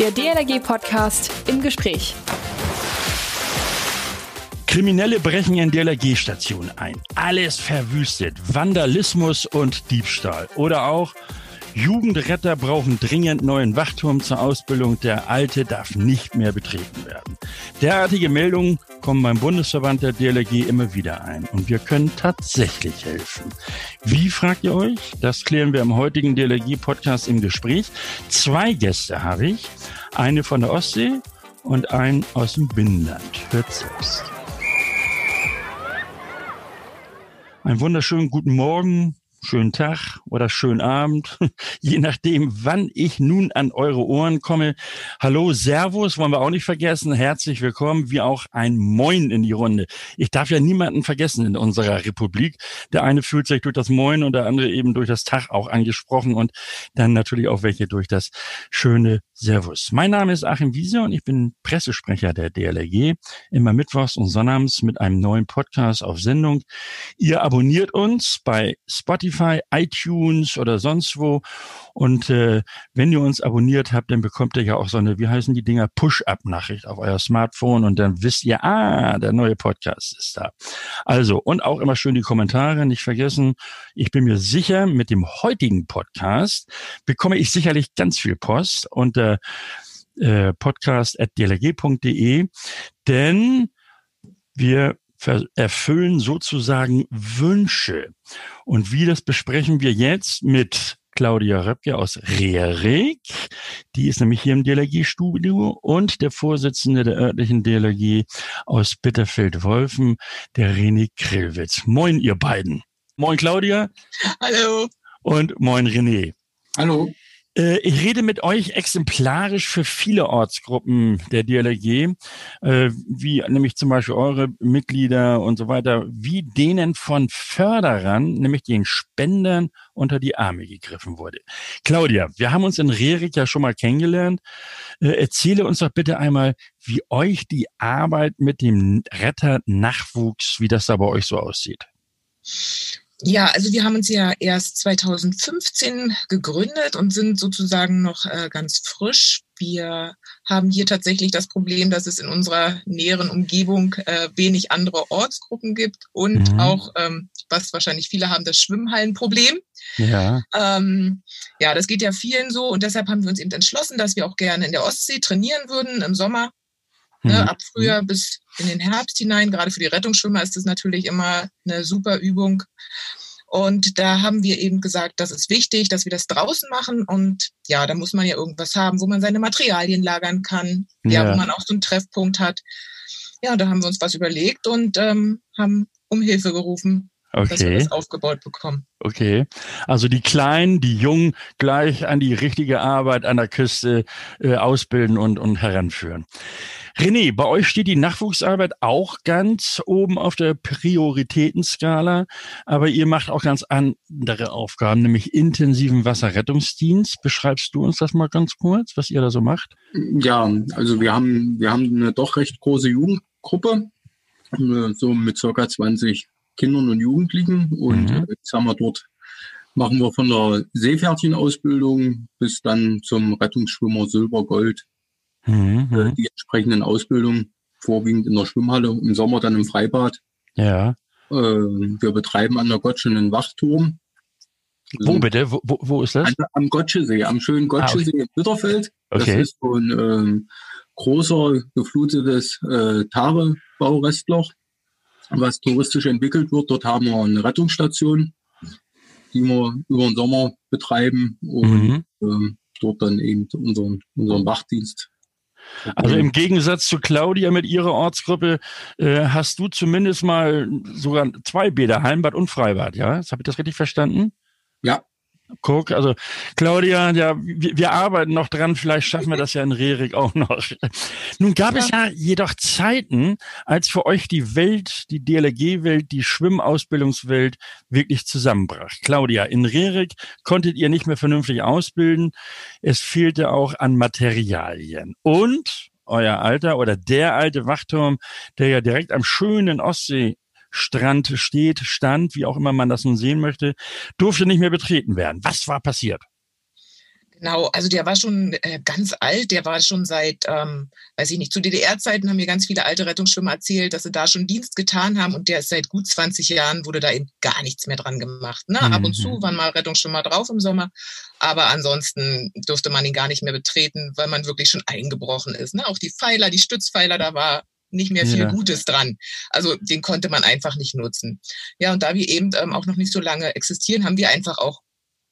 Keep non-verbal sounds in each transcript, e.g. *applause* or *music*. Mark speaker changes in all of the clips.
Speaker 1: Der DLRG-Podcast im Gespräch.
Speaker 2: Kriminelle brechen in DLRG-Stationen ein. Alles verwüstet. Vandalismus und Diebstahl. Oder auch Jugendretter brauchen dringend neuen Wachturm zur Ausbildung. Der alte darf nicht mehr betreten werden. Derartige Meldungen kommen beim Bundesverband der DLRG immer wieder ein. Und wir können tatsächlich helfen. Wie fragt ihr euch? Das klären wir im heutigen DLRG-Podcast im Gespräch. Zwei Gäste habe ich. Eine von der Ostsee und einen aus dem Binnenland. Hört selbst. Einen wunderschönen guten Morgen, schönen Tag oder schönen Abend, *laughs* je nachdem, wann ich nun an eure Ohren komme. Hallo, Servus, wollen wir auch nicht vergessen. Herzlich willkommen, wie auch ein Moin in die Runde. Ich darf ja niemanden vergessen in unserer Republik. Der eine fühlt sich durch das Moin und der andere eben durch das Tag auch angesprochen und dann natürlich auch welche durch das schöne Servus. Mein Name ist Achim Wiese und ich bin Pressesprecher der DLRG. Immer mittwochs und sonnabends mit einem neuen Podcast auf Sendung. Ihr abonniert uns bei Spotify, iTunes oder sonst wo. Und äh, wenn ihr uns abonniert habt, dann bekommt ihr ja auch so eine, wie heißen die Dinger, Push-Up-Nachricht auf euer Smartphone und dann wisst ihr, ah, der neue Podcast ist da. Also, und auch immer schön die Kommentare, nicht vergessen. Ich bin mir sicher, mit dem heutigen Podcast bekomme ich sicherlich ganz viel Post äh, äh, podcast.dlg.de, denn wir erfüllen sozusagen Wünsche. Und wie das besprechen wir jetzt mit Claudia Röpke aus Rerik. Die ist nämlich hier im DLRG-Studio und der Vorsitzende der örtlichen DLRG aus Bitterfeld-Wolfen, der René Krillwitz. Moin, ihr beiden. Moin, Claudia.
Speaker 3: Hallo.
Speaker 2: Und moin, René.
Speaker 3: Hallo.
Speaker 2: Äh, ich rede mit euch exemplarisch für viele Ortsgruppen der DLRG, äh, wie nämlich zum Beispiel eure Mitglieder und so weiter, wie denen von Förderern, nämlich den Spendern, unter die Arme gegriffen wurde. Claudia, wir haben uns in Rerik ja schon mal kennengelernt. Äh, erzähle uns doch bitte einmal, wie euch die Arbeit mit dem Retter Nachwuchs, wie das da bei euch so aussieht.
Speaker 3: Ja, also wir haben uns ja erst 2015 gegründet und sind sozusagen noch äh, ganz frisch. Wir haben hier tatsächlich das Problem, dass es in unserer näheren Umgebung äh, wenig andere Ortsgruppen gibt und mhm. auch, ähm, was wahrscheinlich viele haben, das Schwimmhallenproblem. Ja. Ähm, ja, das geht ja vielen so und deshalb haben wir uns eben entschlossen, dass wir auch gerne in der Ostsee trainieren würden im Sommer Ne, mhm. ab Frühjahr bis in den Herbst hinein. Gerade für die Rettungsschwimmer ist das natürlich immer eine super Übung. Und da haben wir eben gesagt, das ist wichtig, dass wir das draußen machen. Und ja, da muss man ja irgendwas haben, wo man seine Materialien lagern kann, ja, ja wo man auch so einen Treffpunkt hat. Ja, da haben wir uns was überlegt und ähm, haben um Hilfe gerufen, okay. dass wir das aufgebaut bekommen.
Speaker 2: Okay, also die Kleinen, die Jungen gleich an die richtige Arbeit an der Küste äh, ausbilden und, und heranführen. René, bei euch steht die Nachwuchsarbeit auch ganz oben auf der Prioritätenskala, aber ihr macht auch ganz andere Aufgaben, nämlich intensiven Wasserrettungsdienst. Beschreibst du uns das mal ganz kurz, was ihr da so macht?
Speaker 4: Ja, also wir haben, wir haben eine doch recht große Jugendgruppe, äh, so mit circa 20 Kindern und Jugendlichen und mhm. jetzt haben wir dort machen wir von der Seepferdchenausbildung bis dann zum Rettungsschwimmer Silber, Gold mhm. Äh, die entsprechenden Ausbildungen, vorwiegend in der Schwimmhalle, im Sommer dann im Freibad.
Speaker 2: Ja.
Speaker 4: Äh, wir betreiben an der Gotsche einen Wachturm.
Speaker 2: Wo also bitte? Wo, wo, ist das?
Speaker 4: An, am Gotschesee, am schönen Gotschesee ah, okay. in Bitterfeld. Okay. Das ist so ein ähm, großer, geflutetes äh, Tare-Baurestloch, was touristisch entwickelt wird. Dort haben wir eine Rettungsstation, die wir über den Sommer betreiben und mhm. ähm, dort dann eben unseren, unseren Wachdienst
Speaker 2: also im Gegensatz zu Claudia mit ihrer Ortsgruppe äh, hast du zumindest mal sogar zwei Bäder, Heimbad und Freibad, ja? Habe ich das richtig verstanden?
Speaker 4: Ja.
Speaker 2: Guck, also Claudia, ja, wir, wir, arbeiten noch dran, vielleicht schaffen wir das ja in Rerik auch noch. Nun gab ja. es ja jedoch Zeiten, als für euch die Welt, die DLRG-Welt, die Schwimmausbildungswelt wirklich zusammenbrach. Claudia, in Rerik konntet ihr nicht mehr vernünftig ausbilden. Es fehlte auch an Materialien. Und euer alter oder der alte Wachturm, der ja direkt am schönen Ostsee Strand steht, stand, wie auch immer man das nun sehen möchte, durfte nicht mehr betreten werden. Was war passiert?
Speaker 3: Genau, also der war schon äh, ganz alt, der war schon seit, ähm, weiß ich nicht, zu DDR-Zeiten haben mir ganz viele alte Rettungsschwimmer erzählt, dass sie da schon Dienst getan haben und der ist seit gut 20 Jahren, wurde da eben gar nichts mehr dran gemacht. Ne? Mhm. Ab und zu mhm. waren mal Rettungsschwimmer drauf im Sommer, aber ansonsten durfte man ihn gar nicht mehr betreten, weil man wirklich schon eingebrochen ist. Ne? Auch die Pfeiler, die Stützpfeiler, da war nicht mehr viel ja. Gutes dran. Also den konnte man einfach nicht nutzen. Ja, und da wir eben ähm, auch noch nicht so lange existieren, haben wir einfach auch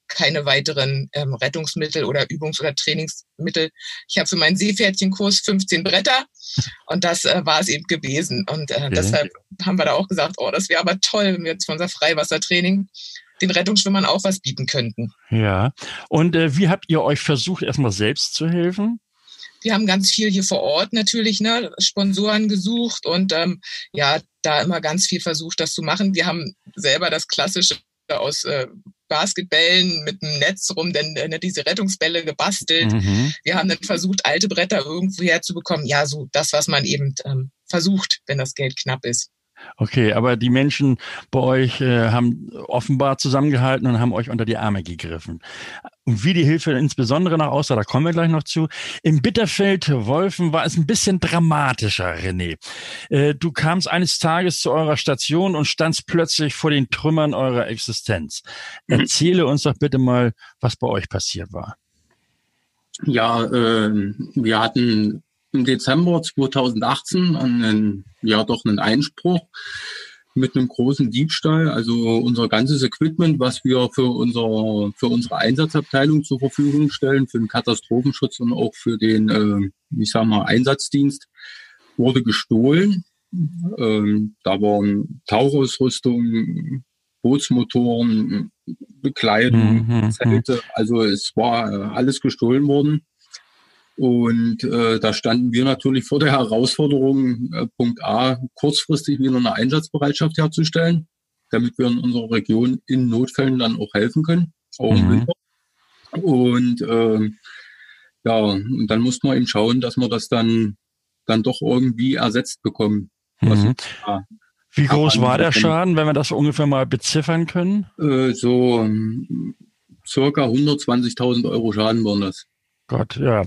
Speaker 3: keine weiteren ähm, Rettungsmittel oder Übungs- oder Trainingsmittel. Ich habe für meinen Seepferdchenkurs 15 Bretter und das äh, war es eben gewesen. Und äh, okay. deshalb haben wir da auch gesagt, oh, das wäre aber toll, wenn wir jetzt für unser Freiwassertraining den Rettungsschwimmern auch was bieten könnten.
Speaker 2: Ja. Und äh, wie habt ihr euch versucht, erstmal selbst zu helfen?
Speaker 3: Wir haben ganz viel hier vor Ort natürlich, ne, Sponsoren gesucht und ähm, ja, da immer ganz viel versucht, das zu machen. Wir haben selber das klassische aus äh, Basketbällen mit einem Netz rum, denn äh, diese Rettungsbälle gebastelt. Mhm. Wir haben dann versucht, alte Bretter irgendwo herzubekommen. Ja, so das, was man eben ähm, versucht, wenn das Geld knapp ist.
Speaker 2: Okay, aber die Menschen bei euch äh, haben offenbar zusammengehalten und haben euch unter die Arme gegriffen. Und wie die Hilfe insbesondere noch aussah, da kommen wir gleich noch zu. Im Bitterfeld Wolfen war es ein bisschen dramatischer, René. Äh, du kamst eines Tages zu eurer Station und standst plötzlich vor den Trümmern eurer Existenz. Mhm. Erzähle uns doch bitte mal, was bei euch passiert war.
Speaker 4: Ja, äh, wir hatten im Dezember 2018 einen, ja doch einen Einspruch mit einem großen Diebstahl. Also unser ganzes Equipment, was wir für, unser, für unsere Einsatzabteilung zur Verfügung stellen, für den Katastrophenschutz und auch für den, äh, ich sag mal, Einsatzdienst, wurde gestohlen. Ähm, da waren Tauchausrüstung, Bootsmotoren, Bekleidung, mhm, mhm, Zelte. Also es war äh, alles gestohlen worden. Und äh, da standen wir natürlich vor der Herausforderung, äh, Punkt A, kurzfristig wieder eine Einsatzbereitschaft herzustellen, damit wir in unserer Region in Notfällen dann auch helfen können, auch im mhm. Winter. Und äh, ja, und dann muss man eben schauen, dass wir das dann, dann doch irgendwie ersetzt bekommen.
Speaker 2: Mhm. Wie groß war der Schaden, wenn wir das ungefähr mal beziffern können?
Speaker 4: Äh, so circa 120.000 Euro Schaden waren das.
Speaker 2: Gott, ja.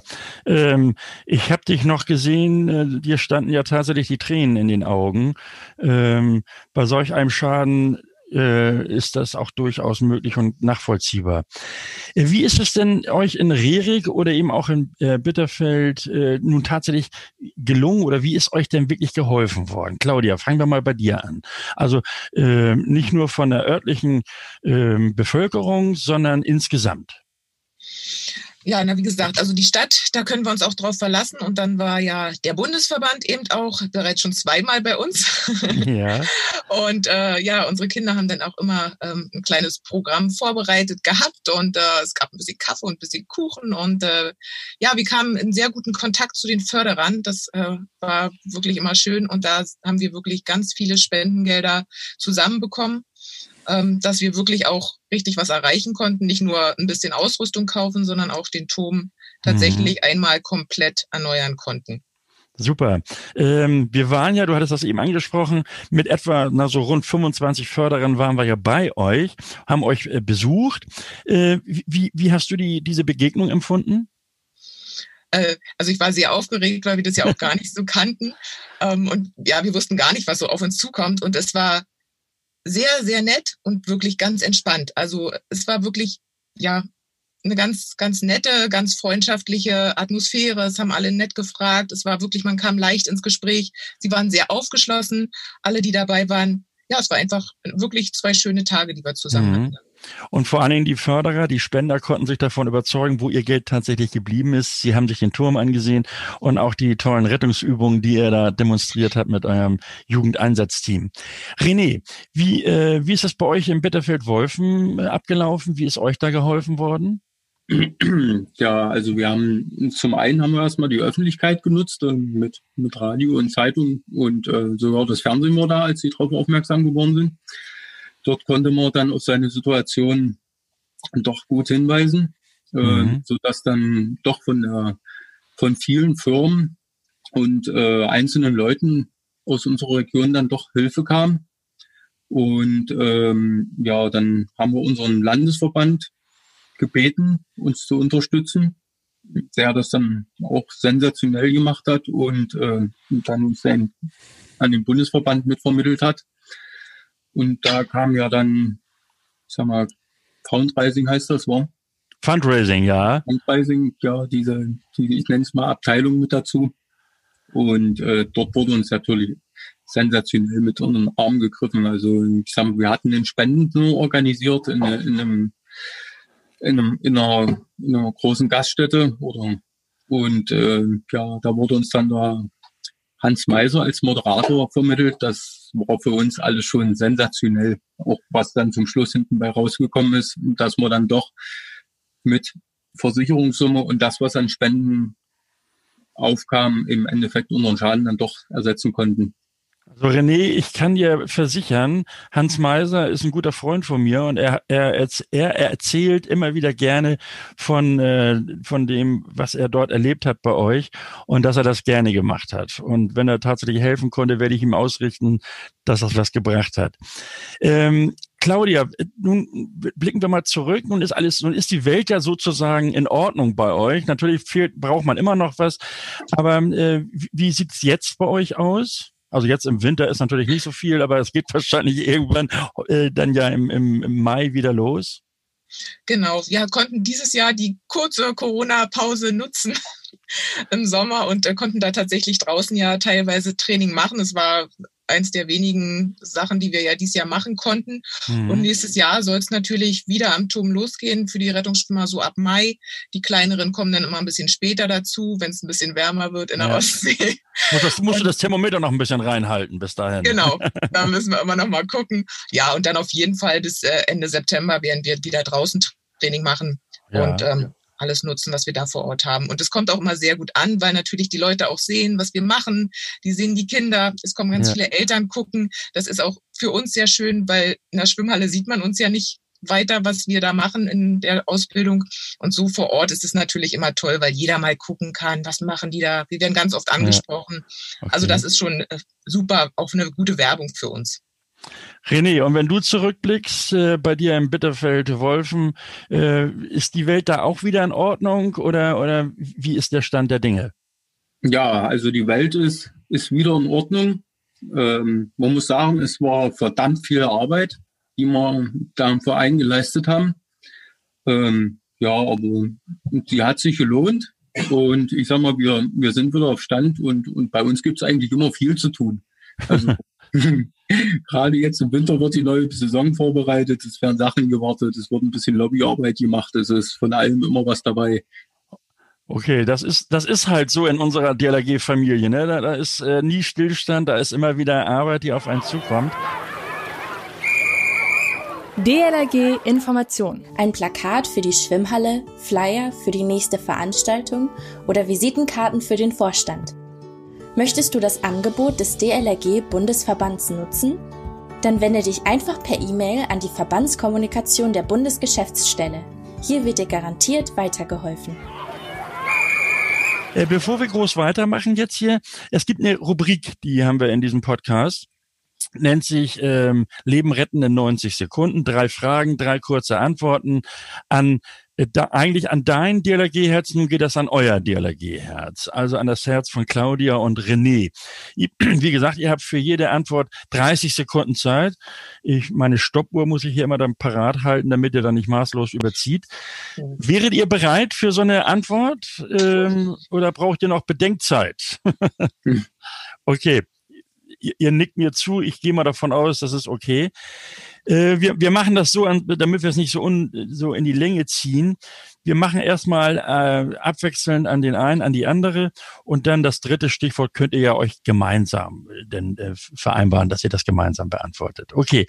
Speaker 2: Ähm, ich habe dich noch gesehen, äh, dir standen ja tatsächlich die Tränen in den Augen. Ähm, bei solch einem Schaden äh, ist das auch durchaus möglich und nachvollziehbar. Äh, wie ist es denn euch in Rerik oder eben auch in äh, Bitterfeld äh, nun tatsächlich gelungen oder wie ist euch denn wirklich geholfen worden? Claudia, fangen wir mal bei dir an. Also äh, nicht nur von der örtlichen äh, Bevölkerung, sondern insgesamt.
Speaker 3: Ja, na wie gesagt, also die Stadt, da können wir uns auch drauf verlassen. Und dann war ja der Bundesverband eben auch bereits schon zweimal bei uns. *laughs* Ja. und äh, ja, unsere Kinder haben dann auch immer ähm, ein kleines Programm vorbereitet gehabt und äh, es gab ein bisschen Kaffee und ein bisschen Kuchen. Und äh, ja, wir kamen in sehr guten Kontakt zu den Förderern. Das äh, war wirklich immer schön. Und da haben wir wirklich ganz viele Spendengelder zusammenbekommen dass wir wirklich auch richtig was erreichen konnten, nicht nur ein bisschen Ausrüstung kaufen, sondern auch den Turm tatsächlich mhm. einmal komplett erneuern konnten.
Speaker 2: Super. Ähm, wir waren ja, du hattest das eben angesprochen, mit etwa na, so rund 25 Förderern waren wir ja bei euch, haben euch äh, besucht. Äh, wie, wie hast du die, diese Begegnung empfunden?
Speaker 3: Äh, also ich war sehr aufgeregt, weil wir das ja auch *laughs* gar nicht so kannten. Ähm, und ja, wir wussten gar nicht, was so auf uns zukommt. Und es war sehr, sehr nett und wirklich ganz entspannt. Also es war wirklich, ja, eine ganz, ganz nette, ganz freundschaftliche Atmosphäre. Es haben alle nett gefragt. Es war wirklich, man kam leicht ins Gespräch. Sie waren sehr aufgeschlossen. Alle, die dabei waren. Ja, es war einfach wirklich zwei schöne Tage, die wir zusammen mhm. hatten.
Speaker 2: Und vor allen Dingen die Förderer, die Spender konnten sich davon überzeugen, wo ihr Geld tatsächlich geblieben ist. Sie haben sich den Turm angesehen und auch die tollen Rettungsübungen, die ihr da demonstriert habt mit eurem Jugendeinsatzteam. René, wie, äh, wie ist das bei euch im Bitterfeld-Wolfen äh, abgelaufen? Wie ist euch da geholfen worden? *clears throat*
Speaker 4: Ja, also wir haben zum einen haben wir erstmal die Öffentlichkeit genutzt äh, mit, mit Radio und Zeitung und äh, sogar das Fernsehen war da, als sie darauf aufmerksam geworden sind. Dort konnte man dann auf seine Situation doch gut hinweisen, äh, mhm. äh, sodass dann doch von, der, von vielen Firmen und äh, einzelnen Leuten aus unserer Region dann doch Hilfe kam. Und ähm, ja, dann haben wir unseren Landesverband gebeten, uns zu unterstützen. Der das dann auch sensationell gemacht hat und äh, dann sein, an den Bundesverband mitvermittelt hat. Und da kam ja dann, sag mal, Fundraising heißt das, war?
Speaker 2: Fundraising, ja.
Speaker 4: Fundraising, ja, diese, diese ich nenne es mal Abteilung mit dazu. Und äh, dort wurde uns natürlich sensationell mit unter den Arm gegriffen. Also ich sag, wir hatten den Spenden organisiert in, in, einem, in, einem, in, einer, in einer großen Gaststätte oder und äh, ja, da wurde uns dann da Hans Meiser als Moderator vermittelt. Das war für uns alles schon sensationell, auch was dann zum Schluss hinten bei rausgekommen ist, dass wir dann doch mit Versicherungssumme und das, was an Spenden aufkam, im Endeffekt unseren Schaden dann doch ersetzen konnten.
Speaker 2: Also René, ich kann dir versichern, Hans Meiser ist ein guter Freund von mir und er, er, er erzählt immer wieder gerne von, äh, von dem, was er dort erlebt hat bei euch und dass er das gerne gemacht hat. Und wenn er tatsächlich helfen konnte, werde ich ihm ausrichten, dass das was gebracht hat. Ähm, Claudia, nun blicken wir mal zurück. Nun ist alles, nun ist die Welt ja sozusagen in Ordnung bei euch. Natürlich fehlt, braucht man immer noch was. Aber äh, wie sieht's jetzt bei euch aus? Also jetzt im Winter ist natürlich nicht so viel, aber es geht *laughs* wahrscheinlich irgendwann äh, dann ja im, im, im Mai wieder los.
Speaker 3: Genau, wir konnten dieses Jahr die kurze Corona-Pause nutzen *laughs* im Sommer und äh, konnten da tatsächlich draußen ja teilweise Training machen. Es war eins der wenigen Sachen, die wir ja dieses Jahr machen konnten. Mhm. Und nächstes Jahr soll es natürlich wieder am Turm losgehen für die Rettungsschwimmer so ab Mai. Die kleineren kommen dann immer ein bisschen später dazu, wenn es ein bisschen wärmer wird in der ja. Ostsee.
Speaker 2: Muss das, musst du das Thermometer noch ein bisschen reinhalten bis dahin.
Speaker 3: Genau, *laughs* da müssen wir immer noch mal gucken. Ja, und dann auf jeden Fall bis äh, Ende September werden wir wieder draußen Training machen. Ja. Und ähm, alles nutzen, was wir da vor Ort haben. Und es kommt auch immer sehr gut an, weil natürlich die Leute auch sehen, was wir machen. Die sehen die Kinder. Es kommen ganz ja. viele Eltern gucken. Das ist auch für uns sehr schön, weil in der Schwimmhalle sieht man uns ja nicht weiter, was wir da machen in der Ausbildung. Und so vor Ort ist es natürlich immer toll, weil jeder mal gucken kann, was machen die da. Wir werden ganz oft angesprochen. Ja. Okay. Also das ist schon äh, super, auch eine gute Werbung für uns.
Speaker 2: René, und wenn du zurückblickst äh, bei dir im Bitterfeld-Wolfen, äh, ist die Welt da auch wieder in Ordnung oder, oder wie ist der Stand der Dinge?
Speaker 4: Ja, also die Welt ist, ist wieder in Ordnung. Ähm, man muss sagen, es war verdammt viel Arbeit, die wir da im Verein geleistet haben. Ähm, ja, aber die hat sich gelohnt. Und ich sag mal, wir, wir sind wieder auf Stand und, und bei uns gibt es eigentlich immer viel zu tun. Also *laughs* *laughs* Gerade jetzt im Winter wird die neue Saison vorbereitet, es werden Sachen gewartet, es wird ein bisschen Lobbyarbeit gemacht, es ist von allem immer was dabei.
Speaker 2: Okay, das ist, das ist halt so in unserer DLRG-Familie. Ne? Da, da ist äh, nie Stillstand, da ist immer wieder Arbeit, die auf einen zukommt.
Speaker 1: DLRG Information.
Speaker 5: Ein Plakat für die Schwimmhalle, Flyer für die nächste Veranstaltung oder Visitenkarten für den Vorstand. Möchtest du das Angebot des DLRG Bundesverbands nutzen? Dann wende dich einfach per E-Mail an die Verbandskommunikation der Bundesgeschäftsstelle. Hier wird dir garantiert weitergeholfen.
Speaker 2: Äh, bevor wir groß weitermachen jetzt hier, es gibt eine Rubrik, die haben wir in diesem Podcast nennt sich ähm, Leben retten in 90 Sekunden. Drei Fragen, drei kurze Antworten an da, eigentlich an dein DLRG-Herz, nun geht das an euer DLRG-Herz, also an das Herz von Claudia und René. *clears throat* Wie gesagt, ihr habt für jede Antwort 30 Sekunden Zeit. Ich, meine Stoppuhr muss ich hier immer dann parat halten, damit ihr dann nicht maßlos überzieht. Wäret ihr bereit für so eine Antwort ähm, oder braucht ihr noch Bedenkzeit? *laughs* okay, ihr, ihr nickt mir zu, ich gehe mal davon aus, das ist okay. Äh, wir, wir machen das so, damit wir es nicht so, un, so in die Länge ziehen. Wir machen erstmal äh, abwechselnd an den einen, an die andere und dann das dritte Stichwort könnt ihr ja euch gemeinsam äh, denn äh, vereinbaren, dass ihr das gemeinsam beantwortet. Okay,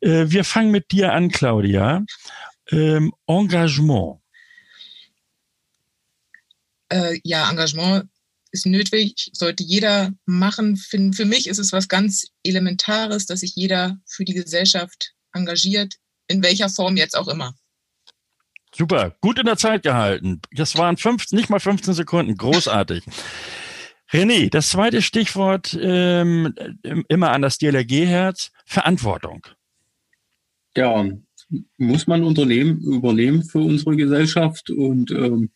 Speaker 2: äh, wir fangen mit dir an, Claudia. Ähm, Engagement.
Speaker 3: Äh, ja, Engagement ist nötig, sollte jeder machen. Für, für mich ist es was ganz Elementares, dass sich jeder für die Gesellschaft engagiert, in welcher Form jetzt auch immer.
Speaker 2: Super, gut in der Zeit gehalten. Das waren fünf, nicht mal 15 Sekunden, großartig. René, das zweite Stichwort ähm, immer an das DLRG-Herz, Verantwortung.
Speaker 4: Ja, muss man Unternehmen übernehmen für unsere Gesellschaft und ähm,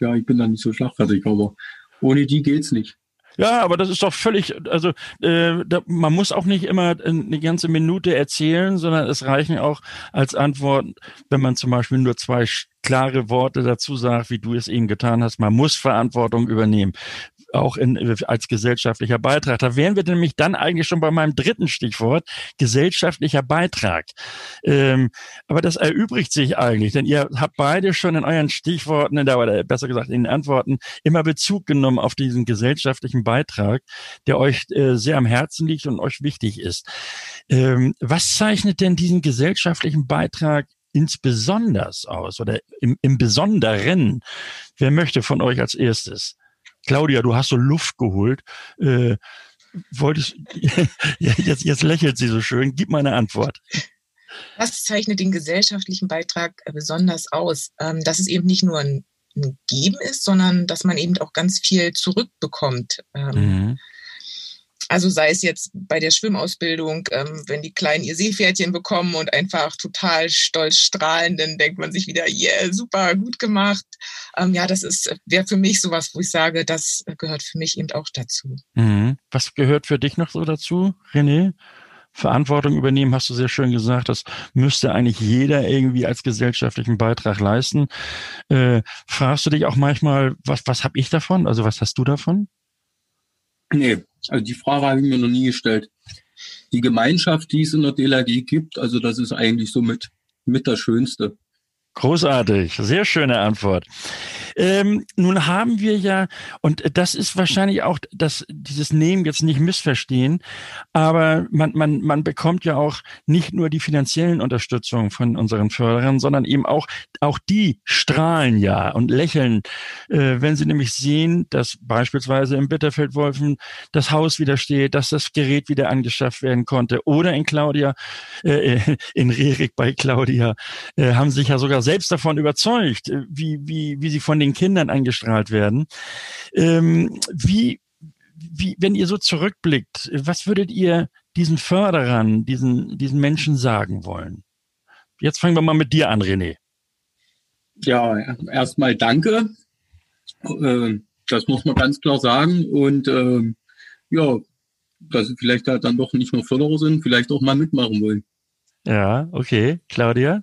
Speaker 4: ja, ich bin da nicht so schlagfertig, aber ohne die geht's nicht.
Speaker 2: Ja, aber das ist doch völlig, also äh, da, man muss auch nicht immer eine ganze Minute erzählen, sondern es reichen auch als Antwort, wenn man zum Beispiel nur zwei klare Worte dazu sagt, wie du es eben getan hast. Man muss Verantwortung übernehmen auch in, als gesellschaftlicher Beitrag. Da wären wir nämlich dann eigentlich schon bei meinem dritten Stichwort, gesellschaftlicher Beitrag. Ähm, aber das erübrigt sich eigentlich, denn ihr habt beide schon in euren Stichworten, oder besser gesagt in den Antworten, immer Bezug genommen auf diesen gesellschaftlichen Beitrag, der euch äh, sehr am Herzen liegt und euch wichtig ist. Ähm, was zeichnet denn diesen gesellschaftlichen Beitrag insbesondere aus oder im, im Besonderen? Wer möchte von euch als erstes? Claudia, du hast so Luft geholt. Äh, wolltest, *laughs* jetzt, jetzt lächelt sie so schön. Gib mal eine Antwort.
Speaker 3: Was zeichnet den gesellschaftlichen Beitrag besonders aus? Ähm, dass es eben nicht nur ein, ein Geben ist, sondern dass man eben auch ganz viel zurückbekommt. Ähm, mhm. Also sei es jetzt bei der Schwimmausbildung, ähm, wenn die Kleinen ihr Seepferdchen bekommen und einfach total stolz strahlen, dann denkt man sich wieder, yeah, super, gut gemacht. Ähm, ja, das ist, wäre für mich sowas, wo ich sage, das gehört für mich eben auch dazu.
Speaker 2: Mhm. Was gehört für dich noch so dazu, René? Verantwortung übernehmen, hast du sehr schön gesagt. Das müsste eigentlich jeder irgendwie als gesellschaftlichen Beitrag leisten. Äh, fragst du dich auch manchmal, was, was habe ich davon? Also was hast du davon?
Speaker 4: Nee, also die Frage habe ich mir noch nie gestellt. Die Gemeinschaft, die es in der DLRG gibt, also das ist eigentlich so mit, mit das Schönste.
Speaker 2: Großartig, sehr schöne Antwort. Ähm, nun haben wir ja, und das ist wahrscheinlich auch das, dieses Nehmen jetzt nicht missverstehen, aber man, man, man bekommt ja auch nicht nur die finanziellen Unterstützung von unseren Förderern, sondern eben auch, auch die strahlen ja und lächeln, äh, wenn sie nämlich sehen, dass beispielsweise im Bitterfeldwolfen das Haus wieder steht, dass das Gerät wieder angeschafft werden konnte oder in Claudia, äh, äh in Rerik bei Claudia, äh, haben sich ja sogar selbst davon überzeugt, äh, wie, wie, wie sie von den Kindern angestrahlt werden. Ähm, wie, wie, wenn ihr so zurückblickt, was würdet ihr diesen Förderern, diesen, diesen Menschen sagen wollen? Jetzt fangen wir mal mit dir an, René.
Speaker 4: Ja, erstmal danke. Äh, das muss man ganz klar sagen. Und äh, ja, dass sie vielleicht halt dann doch nicht nur Förderer sind, vielleicht auch mal mitmachen wollen.
Speaker 2: Ja, okay. Claudia?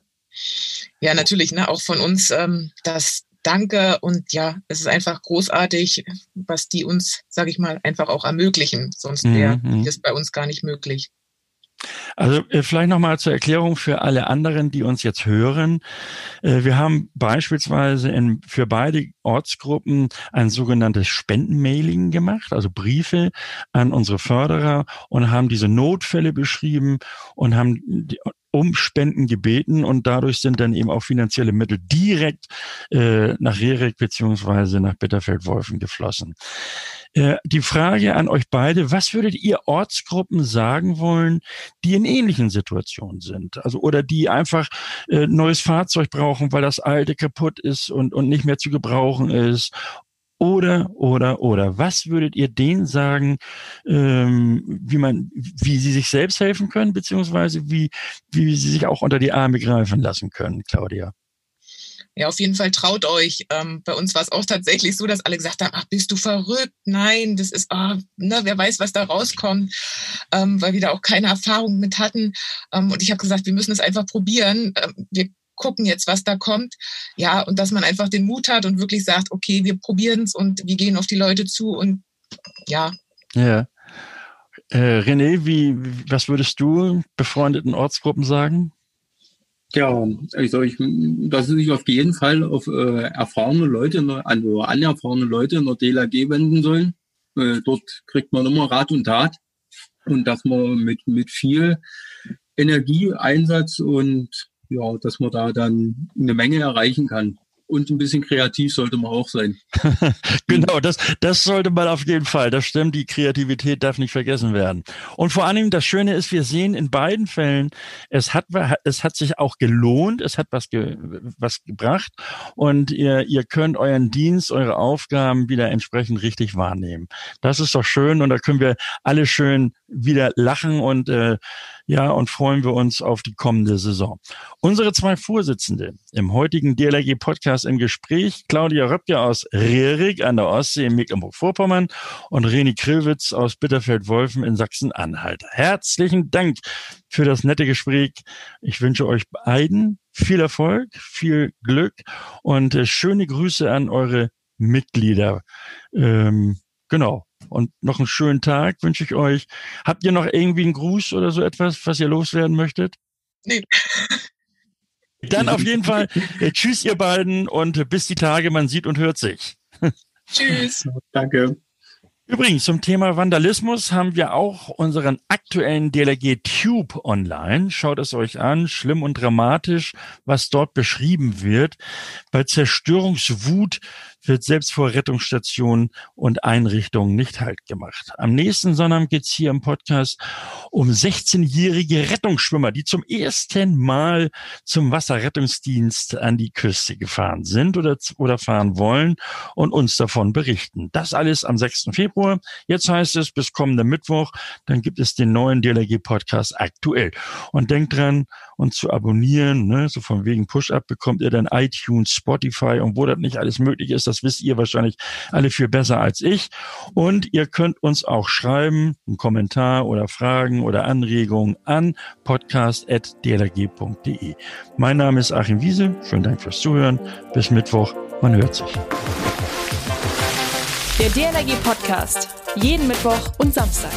Speaker 3: Ja, natürlich, ne, auch von uns ähm, das Danke und ja, es ist einfach großartig, was die uns, sage ich mal, einfach auch ermöglichen. Sonst wäre mhm. das bei uns gar nicht möglich.
Speaker 2: Also äh, vielleicht nochmal zur Erklärung für alle anderen, die uns jetzt hören. Äh, wir haben beispielsweise in, für beide Ortsgruppen ein sogenanntes Spendenmailing gemacht, also Briefe an unsere Förderer und haben diese Notfälle beschrieben und haben um Spenden gebeten und dadurch sind dann eben auch finanzielle Mittel direkt äh, nach Rerek beziehungsweise nach Bitterfeld-Wolfen geflossen. Äh, die Frage an euch beide, was würdet ihr Ortsgruppen sagen wollen, die in ähnlichen Situationen sind? Also oder die einfach äh, neues Fahrzeug brauchen, weil das alte kaputt ist und, und nicht mehr zu gebrauchen ist oder, oder, oder. Was würdet ihr denen sagen, ähm, wie man, wie sie sich selbst helfen können, beziehungsweise wie, wie sie sich auch unter die Arme greifen lassen können, Claudia?
Speaker 3: Ja, auf jeden Fall traut euch. Ähm, bei uns war es auch tatsächlich so, dass alle gesagt haben, ach, bist du verrückt? Nein, das ist, oh, ne, wer weiß, was da rauskommt, ähm, weil wir da auch keine Erfahrung mit hatten. Ähm, und ich habe gesagt, wir müssen es einfach probieren. Ähm, wir gucken jetzt, was da kommt. Ja, und dass man einfach den Mut hat und wirklich sagt, okay, wir probieren es und wir gehen auf die Leute zu und ja.
Speaker 2: Ja. Äh, René, wie, was würdest du befreundeten Ortsgruppen sagen?
Speaker 4: Ja, also ich, dass sie sich auf jeden Fall auf äh, erfahrene Leute, also anerfahrene Leute in der DLAG wenden sollen. Äh, dort kriegt man immer Rat und Tat. Und dass man mit, mit viel Energie, Einsatz und ja, dass man da dann eine Menge erreichen kann. Und ein bisschen kreativ sollte man auch sein. *laughs*
Speaker 2: genau, das, das sollte man auf jeden Fall. Das stimmt, die Kreativität darf nicht vergessen werden. Und vor allem das Schöne ist, wir sehen in beiden Fällen, es hat, es hat sich auch gelohnt, es hat was, ge, was gebracht und ihr, ihr könnt euren Dienst, eure Aufgaben wieder entsprechend richtig wahrnehmen. Das ist doch schön und da können wir alle schön wieder lachen und äh, Ja, und freuen wir uns auf die kommende Saison. Unsere zwei Vorsitzende im heutigen DLRG Podcast im Gespräch, Claudia Röpke aus Rehrig an der Ostsee in Mecklenburg-Vorpommern und Reni Krillwitz aus Bitterfeld-Wolfen in Sachsen-Anhalt. Herzlichen Dank für das nette Gespräch. Ich wünsche euch beiden viel Erfolg, viel Glück und äh, schöne Grüße an eure Mitglieder. Ähm, genau. Und noch einen schönen Tag wünsche ich euch. Habt ihr noch irgendwie einen Gruß oder so etwas, was ihr loswerden möchtet?
Speaker 3: Nee. *laughs*
Speaker 2: Dann auf jeden Fall äh, tschüss ihr beiden und äh, bis die Tage, man sieht und hört sich. *laughs*
Speaker 3: Tschüss.
Speaker 4: Danke.
Speaker 2: Übrigens, zum Thema Vandalismus haben wir auch unseren aktuellen DLRG Tube online. Schaut es euch an, schlimm und dramatisch, was dort beschrieben wird. Bei Zerstörungswut wird selbst vor Rettungsstationen und Einrichtungen nicht halt gemacht. Am nächsten Sonntag geht's hier im Podcast um 16-jährige Rettungsschwimmer, die zum ersten Mal zum Wasserrettungsdienst an die Küste gefahren sind oder, oder fahren wollen und uns davon berichten. Das alles am 6. Februar. Jetzt heißt es bis kommenden Mittwoch, dann gibt es den neuen DLRG-Podcast aktuell. Und denkt dran, uns zu abonnieren, ne? so von wegen Push-Up bekommt ihr dann iTunes, Spotify und wo das nicht alles möglich ist, das wisst ihr wahrscheinlich alle viel besser als ich. Und ihr könnt uns auch schreiben, einen Kommentar oder Fragen oder Anregungen an podcast.dlg.de. Mein Name ist Achim Wiese. Vielen Dank fürs Zuhören. Bis Mittwoch. Man hört sich.
Speaker 1: Der DLRG Podcast. Jeden Mittwoch und Samstag.